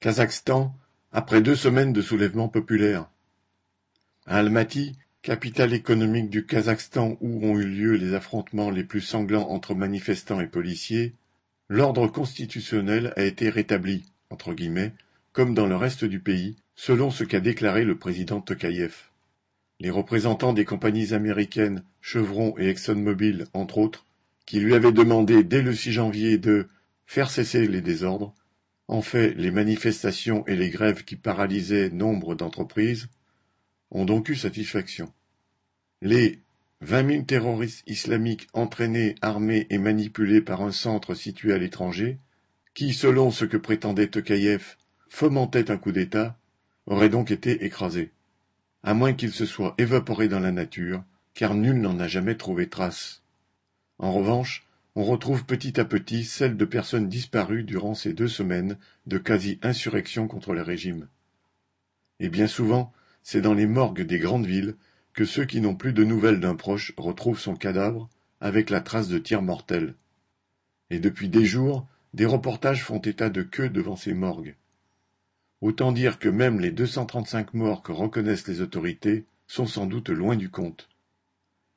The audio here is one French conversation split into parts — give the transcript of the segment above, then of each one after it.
Kazakhstan, après deux semaines de soulèvement populaire. À Almaty, capitale économique du Kazakhstan où ont eu lieu les affrontements les plus sanglants entre manifestants et policiers, l'ordre constitutionnel a été rétabli, entre guillemets, comme dans le reste du pays, selon ce qu'a déclaré le président Tokayev. Les représentants des compagnies américaines Chevron et ExxonMobil, entre autres, qui lui avaient demandé dès le 6 janvier de faire cesser les désordres, en fait, les manifestations et les grèves qui paralysaient nombre d'entreprises ont donc eu satisfaction. Les vingt mille terroristes islamiques entraînés, armés et manipulés par un centre situé à l'étranger, qui, selon ce que prétendait Tokayev, fomentait un coup d'État, auraient donc été écrasés, à moins qu'ils se soient évaporés dans la nature, car nul n'en a jamais trouvé trace. En revanche, on retrouve petit à petit celle de personnes disparues durant ces deux semaines de quasi-insurrection contre le régime. Et bien souvent, c'est dans les morgues des grandes villes que ceux qui n'ont plus de nouvelles d'un proche retrouvent son cadavre avec la trace de tirs mortels. Et depuis des jours, des reportages font état de queues devant ces morgues. Autant dire que même les 235 morts que reconnaissent les autorités sont sans doute loin du compte.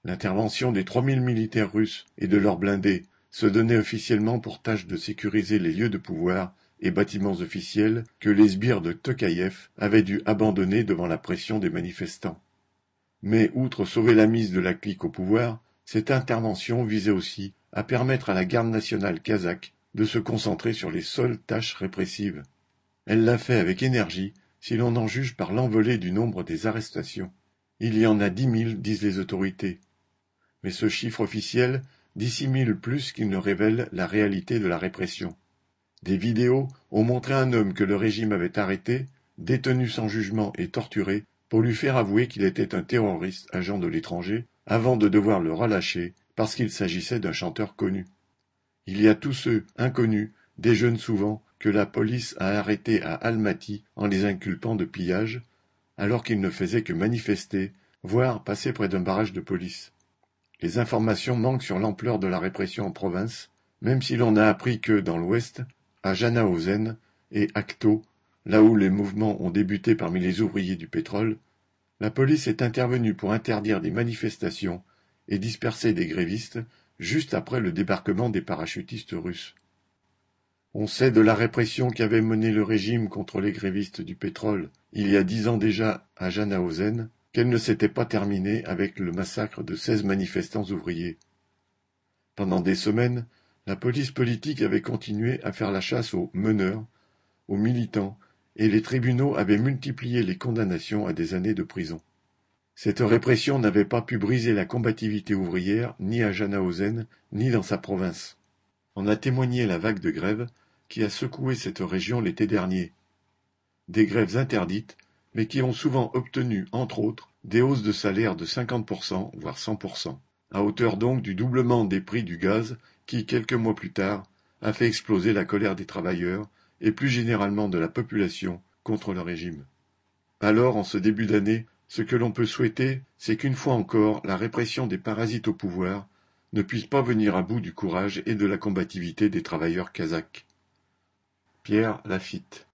L'intervention des 3000 militaires russes et de leurs blindés se donnait officiellement pour tâche de sécuriser les lieux de pouvoir et bâtiments officiels que les sbires de Tokayev avaient dû abandonner devant la pression des manifestants. Mais outre sauver la mise de la clique au pouvoir, cette intervention visait aussi à permettre à la garde nationale kazakh de se concentrer sur les seules tâches répressives. Elle l'a fait avec énergie si l'on en juge par l'envolée du nombre des arrestations. Il y en a dix mille, disent les autorités, mais ce chiffre officiel dissimule plus qu'il ne révèle la réalité de la répression. Des vidéos ont montré un homme que le régime avait arrêté, détenu sans jugement et torturé, pour lui faire avouer qu'il était un terroriste agent de l'étranger, avant de devoir le relâcher parce qu'il s'agissait d'un chanteur connu. Il y a tous ceux, inconnus, des jeunes souvent, que la police a arrêtés à Almaty en les inculpant de pillage, alors qu'ils ne faisaient que manifester, voire passer près d'un barrage de police. Les informations manquent sur l'ampleur de la répression en province, même si l'on a appris que, dans l'ouest, à Janaozen et Akto, là où les mouvements ont débuté parmi les ouvriers du pétrole, la police est intervenue pour interdire des manifestations et disperser des grévistes juste après le débarquement des parachutistes russes. On sait de la répression qu'avait menée le régime contre les grévistes du pétrole il y a dix ans déjà à Janaozen, qu'elle ne s'était pas terminée avec le massacre de seize manifestants ouvriers. Pendant des semaines, la police politique avait continué à faire la chasse aux meneurs, aux militants, et les tribunaux avaient multiplié les condamnations à des années de prison. Cette répression n'avait pas pu briser la combativité ouvrière ni à Janaozen ni dans sa province. En a témoigné la vague de grève qui a secoué cette région l'été dernier. Des grèves interdites mais qui ont souvent obtenu, entre autres, des hausses de salaire de 50%, voire 100%, à hauteur donc du doublement des prix du gaz qui, quelques mois plus tard, a fait exploser la colère des travailleurs et plus généralement de la population contre le régime. Alors, en ce début d'année, ce que l'on peut souhaiter, c'est qu'une fois encore, la répression des parasites au pouvoir ne puisse pas venir à bout du courage et de la combativité des travailleurs kazakhs. Pierre Lafitte